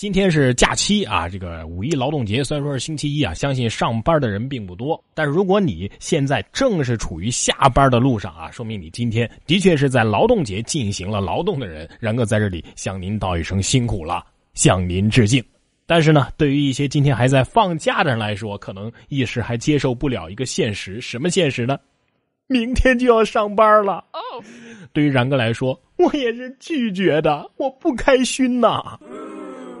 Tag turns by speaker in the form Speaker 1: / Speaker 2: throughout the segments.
Speaker 1: 今天是假期啊，这个五一劳动节虽然说是星期一啊，相信上班的人并不多。但是如果你现在正是处于下班的路上啊，说明你今天的确是在劳动节进行了劳动的人。然哥在这里向您道一声辛苦了，向您致敬。但是呢，对于一些今天还在放假的人来说，可能一时还接受不了一个现实，什么现实呢？明天就要上班了。对于然哥来说，我也是拒绝的，我不开心呐。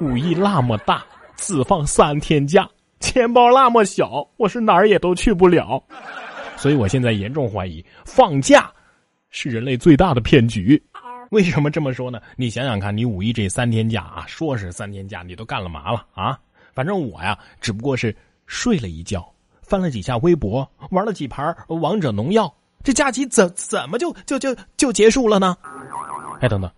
Speaker 1: 五一那么大，只放三天假，钱包那么小，我是哪儿也都去不了。所以我现在严重怀疑，放假是人类最大的骗局。为什么这么说呢？你想想看，你五一这三天假啊，说是三天假，你都干了嘛了啊？反正我呀，只不过是睡了一觉，翻了几下微博，玩了几盘王者荣耀，这假期怎怎么就就就就结束了呢？哎，等等。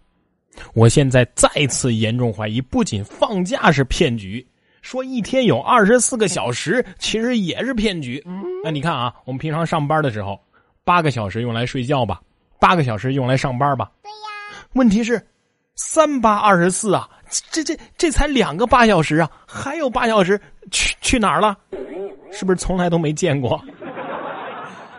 Speaker 1: 我现在再次严重怀疑，不仅放假是骗局，说一天有二十四个小时，其实也是骗局。那你看啊，我们平常上班的时候，八个小时用来睡觉吧，八个小时用来上班吧。对呀。问题是，三八二十四啊，这这这才两个八小时啊，还有八小时去去哪儿了？是不是从来都没见过？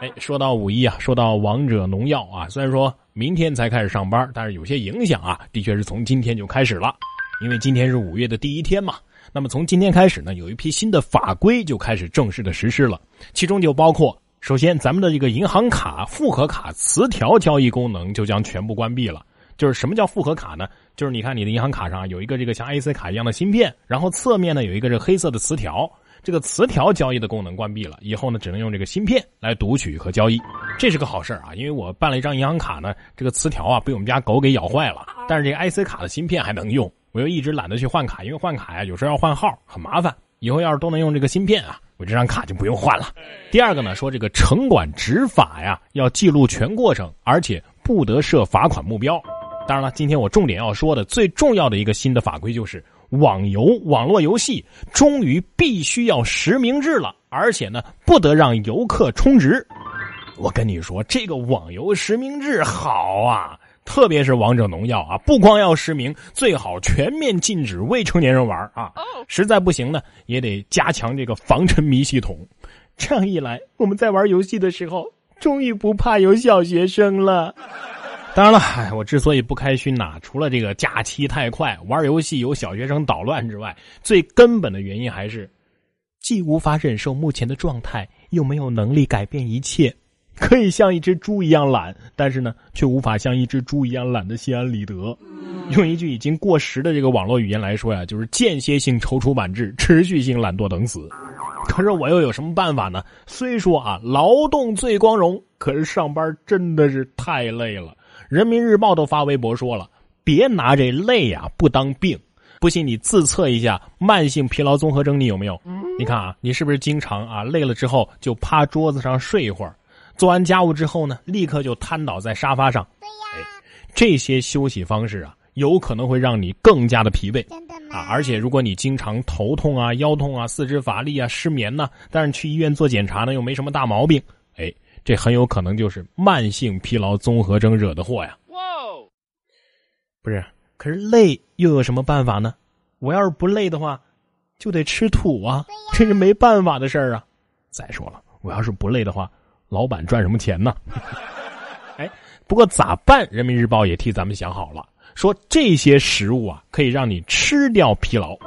Speaker 1: 哎，说到五一啊，说到王者农药啊，虽然说明天才开始上班，但是有些影响啊，的确是从今天就开始了，因为今天是五月的第一天嘛。那么从今天开始呢，有一批新的法规就开始正式的实施了，其中就包括，首先咱们的这个银行卡复合卡磁条交易功能就将全部关闭了。就是什么叫复合卡呢？就是你看你的银行卡上有一个这个像 IC 卡一样的芯片，然后侧面呢有一个这黑色的磁条。这个磁条交易的功能关闭了，以后呢只能用这个芯片来读取和交易，这是个好事啊！因为我办了一张银行卡呢，这个磁条啊被我们家狗给咬坏了，但是这个 IC 卡的芯片还能用，我又一直懒得去换卡，因为换卡呀有时候要换号很麻烦，以后要是都能用这个芯片啊，我这张卡就不用换了。第二个呢，说这个城管执法呀要记录全过程，而且不得设罚款目标。当然了，今天我重点要说的最重要的一个新的法规就是。网游网络游戏终于必须要实名制了，而且呢，不得让游客充值。我跟你说，这个网游实名制好啊，特别是王者荣耀啊，不光要实名，最好全面禁止未成年人玩啊。实在不行呢，也得加强这个防沉迷系统。这样一来，我们在玩游戏的时候，终于不怕有小学生了。当然了，我之所以不开心呐，除了这个假期太快、玩游戏有小学生捣乱之外，最根本的原因还是，既无法忍受目前的状态，又没有能力改变一切。可以像一只猪一样懒，但是呢，却无法像一只猪一样懒的心安理得。用一句已经过时的这个网络语言来说呀，就是间歇性踌躇满志，持续性懒惰等死。可是我又有什么办法呢？虽说啊，劳动最光荣，可是上班真的是太累了。人民日报都发微博说了：“别拿这累呀不当病，不信你自测一下慢性疲劳综合征，你有没有？你看啊，你是不是经常啊累了之后就趴桌子上睡一会儿，做完家务之后呢，立刻就瘫倒在沙发上？对呀，这些休息方式啊，有可能会让你更加的疲惫。真的吗？啊，而且如果你经常头痛啊、腰痛啊、四肢乏力啊、失眠呢，但是去医院做检查呢又没什么大毛病，哎。”这很有可能就是慢性疲劳综合征惹的祸呀！哇，不是，可是累又有什么办法呢？我要是不累的话，就得吃土啊，这是没办法的事儿啊。再说了，我要是不累的话，老板赚什么钱呢？哎，不过咋办？人民日报也替咱们想好了，说这些食物啊，可以让你吃掉疲劳。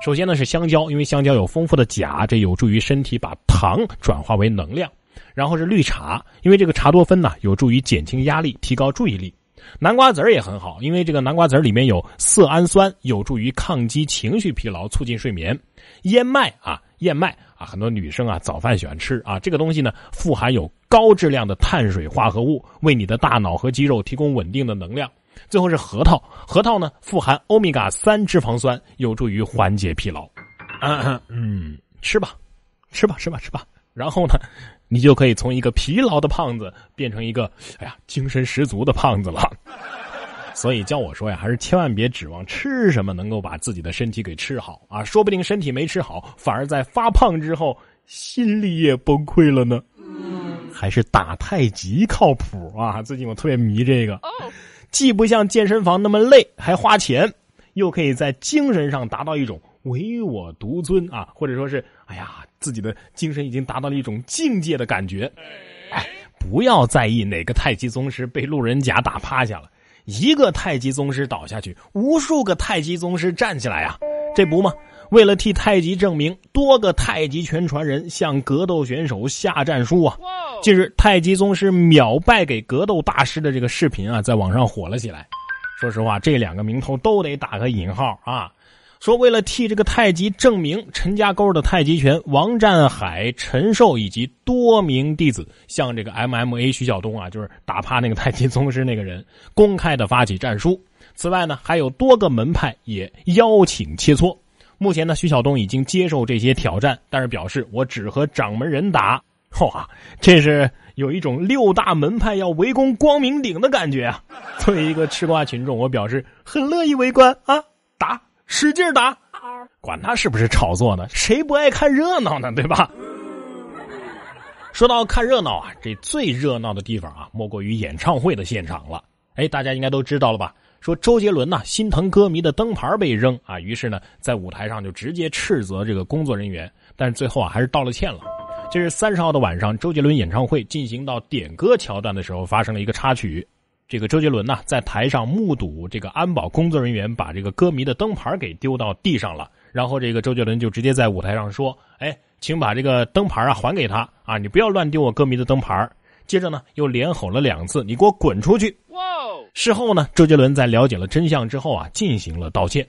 Speaker 1: 首先呢是香蕉，因为香蕉有丰富的钾，这有助于身体把糖转化为能量。然后是绿茶，因为这个茶多酚呢，有助于减轻压力，提高注意力。南瓜籽儿也很好，因为这个南瓜籽儿里面有色氨酸，有助于抗击情绪疲劳，促进睡眠。燕麦啊，燕麦啊，很多女生啊早饭喜欢吃啊，这个东西呢，富含有高质量的碳水化合物，为你的大脑和肌肉提供稳定的能量。最后是核桃，核桃呢富含欧米伽三脂肪酸，有助于缓解疲劳。嗯，吃吧，吃吧，吃吧，吃吧。然后呢？你就可以从一个疲劳的胖子变成一个哎呀精神十足的胖子了。所以教我说呀，还是千万别指望吃什么能够把自己的身体给吃好啊，说不定身体没吃好，反而在发胖之后心里也崩溃了呢。还是打太极靠谱啊！最近我特别迷这个，既不像健身房那么累，还花钱，又可以在精神上达到一种唯我独尊啊，或者说是哎呀，自己的精神已经达到了一种境界的感觉。哎，不要在意哪个太极宗师被路人甲打趴下了，一个太极宗师倒下去，无数个太极宗师站起来啊，这不吗？为了替太极证明，多个太极拳传人向格斗选手下战书啊！近日，太极宗师秒败给格斗大师的这个视频啊，在网上火了起来。说实话，这两个名头都得打个引号啊！说为了替这个太极证明，陈家沟的太极拳王占海、陈寿以及多名弟子向这个 MMA 徐晓东啊，就是打趴那个太极宗师那个人，公开的发起战书。此外呢，还有多个门派也邀请切磋。目前呢，徐晓东已经接受这些挑战，但是表示我只和掌门人打。哇，这是有一种六大门派要围攻光明顶的感觉啊！作为一个吃瓜群众，我表示很乐意围观啊，打，使劲打，管他是不是炒作呢？谁不爱看热闹呢？对吧？说到看热闹啊，这最热闹的地方啊，莫过于演唱会的现场了。哎，大家应该都知道了吧？说周杰伦呐心疼歌迷的灯牌被扔啊，于是呢在舞台上就直接斥责这个工作人员，但是最后啊还是道了歉了。这是三十号的晚上，周杰伦演唱会进行到点歌桥段的时候发生了一个插曲。这个周杰伦呢在台上目睹这个安保工作人员把这个歌迷的灯牌给丢到地上了，然后这个周杰伦就直接在舞台上说：“哎，请把这个灯牌啊还给他啊，你不要乱丢我歌迷的灯牌。”接着呢又连吼了两次：“你给我滚出去！”事后呢，周杰伦在了解了真相之后啊，进行了道歉。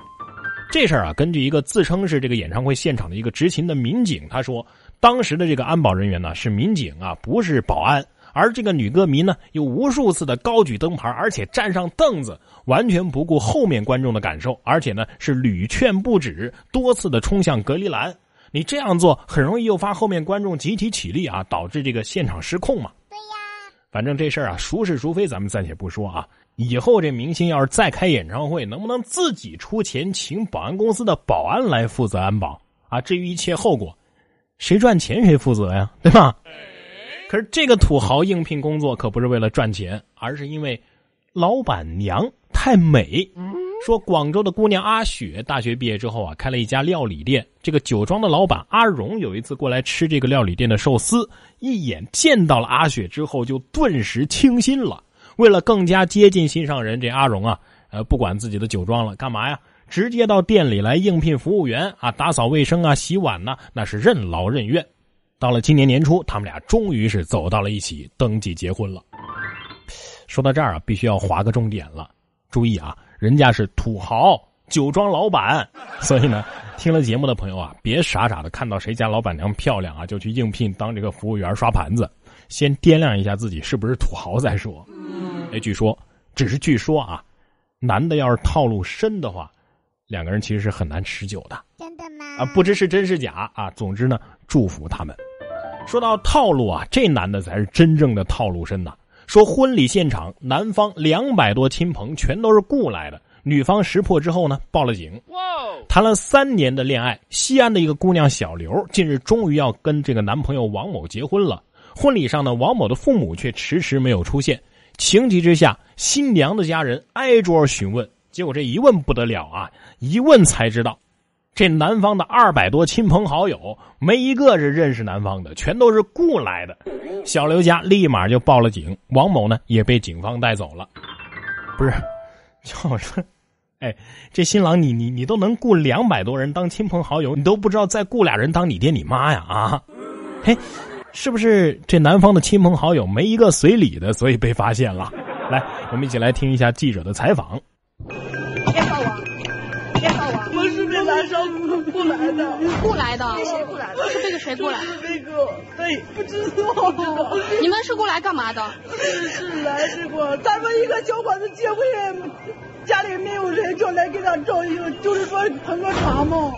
Speaker 1: 这事儿啊，根据一个自称是这个演唱会现场的一个执勤的民警，他说，当时的这个安保人员呢是民警啊，不是保安。而这个女歌迷呢，又无数次的高举灯牌，而且站上凳子，完全不顾后面观众的感受，而且呢是屡劝不止，多次的冲向隔离栏。你这样做很容易诱发后面观众集体起立啊，导致这个现场失控嘛。对呀，反正这事儿啊，孰是孰非，咱们暂且不说啊。以后这明星要是再开演唱会，能不能自己出钱请保安公司的保安来负责安保啊？至于一切后果，谁赚钱谁负责呀，对吧？可是这个土豪应聘工作可不是为了赚钱，而是因为老板娘太美。说广州的姑娘阿雪大学毕业之后啊，开了一家料理店。这个酒庄的老板阿荣有一次过来吃这个料理店的寿司，一眼见到了阿雪之后，就顿时倾心了。为了更加接近心上人，这阿荣啊，呃，不管自己的酒庄了，干嘛呀？直接到店里来应聘服务员啊，打扫卫生啊，洗碗呢，那是任劳任怨。到了今年年初，他们俩终于是走到了一起，登记结婚了。说到这儿啊，必须要划个重点了，注意啊，人家是土豪酒庄老板，所以呢，听了节目的朋友啊，别傻傻的看到谁家老板娘漂亮啊，就去应聘当这个服务员刷盘子，先掂量一下自己是不是土豪再说。哎，据说，只是据说啊，男的要是套路深的话，两个人其实是很难持久的。
Speaker 2: 真的吗？
Speaker 1: 啊，不知是真是假啊。总之呢，祝福他们。说到套路啊，这男的才是真正的套路深呐。说婚礼现场，男方两百多亲朋全都是雇来的，女方识破之后呢，报了警。哇！谈了三年的恋爱，西安的一个姑娘小刘，近日终于要跟这个男朋友王某结婚了。婚礼上呢，王某的父母却迟迟没有出现。情急之下，新娘的家人挨桌询问，结果这一问不得了啊！一问才知道，这男方的二百多亲朋好友没一个是认识男方的，全都是雇来的。小刘家立马就报了警，王某呢也被警方带走了。不是，叫我说，哎，这新郎你你你都能雇两百多人当亲朋好友，你都不知道再雇俩人当你爹你妈呀啊？嘿。是不是这男方的亲朋好友没一个随礼的，所以被发现了？来，我们一起来听一下记者的采访。
Speaker 3: 是被男生雇来的。
Speaker 4: 雇来的？
Speaker 3: 谁雇来
Speaker 4: 的？是被个谁雇来？
Speaker 3: 是那个，哎，不知道。
Speaker 4: 你们是过来干嘛的？
Speaker 3: 是是来这个，咱们一个小伙子结婚，家里没有人，就来给他照一个，就是说捧个场嘛。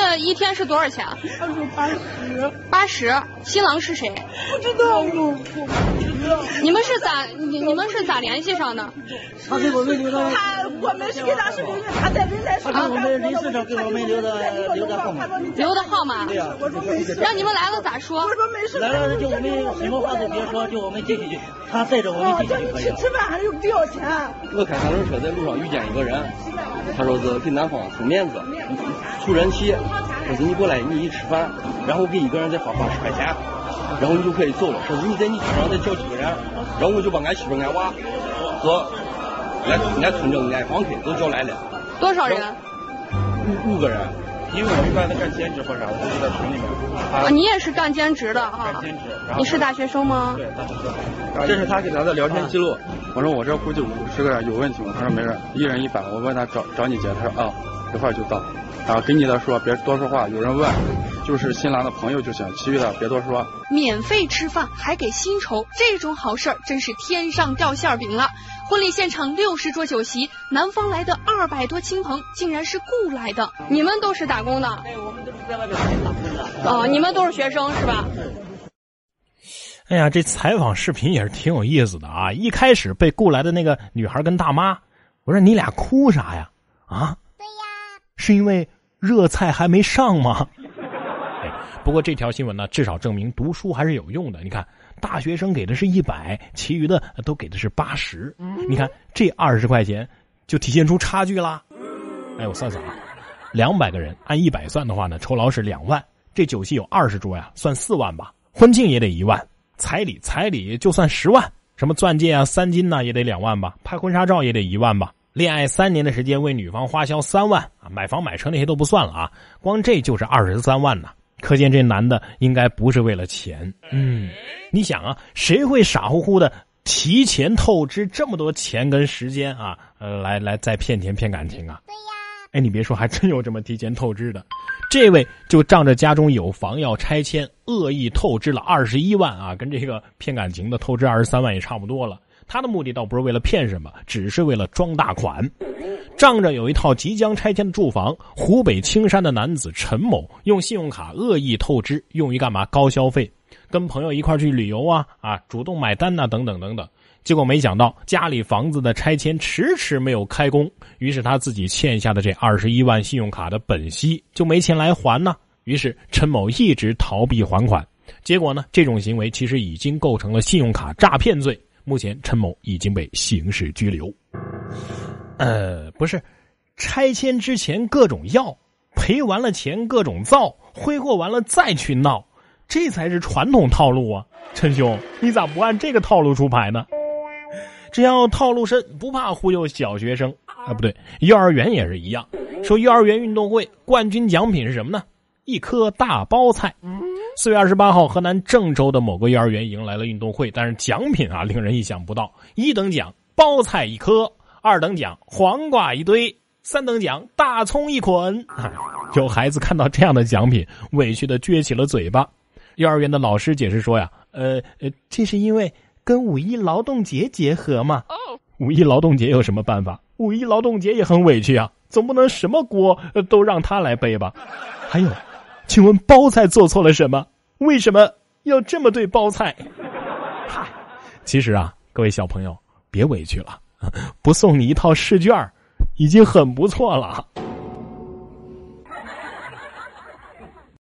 Speaker 4: 那一天是多少钱？
Speaker 3: 他说八十，
Speaker 4: 八十。新郎是谁？
Speaker 3: 不知道，我不知道。
Speaker 4: 你们是咋你你们是咋联系上的？
Speaker 2: 他给我们留的，
Speaker 3: 他我们是给他是他在人来
Speaker 2: 他给我们临时上给我们留的留的号码。
Speaker 4: 留的号码。
Speaker 2: 对呀。
Speaker 3: 我说没事。
Speaker 4: 让你们来了咋说？
Speaker 3: 我说没事。
Speaker 2: 来了就我们什么话都别说，就我们进去去，他带着我们进去就可以
Speaker 3: 去吃饭还有不要钱。
Speaker 5: 我开三轮车在路上遇见一个人，他说是给男方送面子，出人气，说是你过来你一吃饭，然后给一个人再发八十块钱，然后你就可以走了。说是你在你车上再叫几个人，然后我就把俺媳妇俺娃和俺俺村长俺房客都叫来了。
Speaker 4: 多少人？
Speaker 5: 五五个人。
Speaker 6: 因为我一般都干兼职或啥，我就在群里面。
Speaker 4: 啊，你也是干兼职的
Speaker 6: 啊？干兼职。
Speaker 4: 你是大学生吗？
Speaker 6: 对，大学生。这是他给咱的聊天记录。我说我这估计五十个人有问题吗？他说没事，一人一百。我问他找找你姐，他说啊，一会儿就到。啊，给你的说别多说话，有人问，就是新郎的朋友就行，其余的别多说。
Speaker 7: 免费吃饭还给薪酬，这种好事儿真是天上掉馅饼了。婚礼现场六十桌酒席，男方来的二百多亲朋竟然是雇来的。
Speaker 4: 你们都是打工的？
Speaker 2: 对，我们都是在外边打工的。
Speaker 4: 哦，你们都是学生是吧？
Speaker 1: 哎呀，这采访视频也是挺有意思的啊！一开始被雇来的那个女孩跟大妈，我说你俩哭啥呀？啊？
Speaker 8: 对呀，
Speaker 1: 是因为热菜还没上吗？哎，不过这条新闻呢，至少证明读书还是有用的。你看。大学生给的是一百，其余的都给的是八十。你看这二十块钱，就体现出差距啦。哎，我算算啊，两百个人按一百算的话呢，酬劳是两万。这酒席有二十桌呀，算四万吧。婚庆也得一万，彩礼彩礼就算十万，什么钻戒啊、三金呐也得两万吧，拍婚纱照也得一万吧。恋爱三年的时间为女方花销三万啊，买房买车那些都不算了啊，光这就是二十三万呢。可见这男的应该不是为了钱。嗯，你想啊，谁会傻乎乎的提前透支这么多钱跟时间啊？来来再骗钱骗感情啊？
Speaker 8: 对呀。
Speaker 1: 哎，你别说，还真有这么提前透支的。这位就仗着家中有房要拆迁，恶意透支了二十一万啊，跟这个骗感情的透支二十三万也差不多了。他的目的倒不是为了骗什么，只是为了装大款。仗着有一套即将拆迁的住房，湖北青山的男子陈某用信用卡恶意透支，用于干嘛？高消费，跟朋友一块去旅游啊啊，主动买单呐，等等等等。结果没想到家里房子的拆迁迟迟没有开工，于是他自己欠下的这二十一万信用卡的本息就没钱来还呢。于是陈某一直逃避还款，结果呢，这种行为其实已经构成了信用卡诈骗罪。目前陈某已经被刑事拘留。呃，不是，拆迁之前各种要，赔完了钱各种造，挥霍完了再去闹，这才是传统套路啊！陈兄，你咋不按这个套路出牌呢？只要套路深，不怕忽悠小学生啊！不对，幼儿园也是一样。说幼儿园运动会冠军奖品是什么呢？一颗大包菜。四月二十八号，河南郑州的某个幼儿园迎来了运动会，但是奖品啊令人意想不到：一等奖包菜一颗，二等奖黄瓜一堆，三等奖大葱一捆。有孩子看到这样的奖品，委屈的撅起了嘴巴。幼儿园的老师解释说呀：“呃呃，这是因为跟五一劳动节结合嘛。五一劳动节有什么办法？五一劳动节也很委屈啊，总不能什么锅都让他来背吧？还有。”请问包菜做错了什么？为什么要这么对包菜？嗨，其实啊，各位小朋友别委屈了，不送你一套试卷已经很不错了。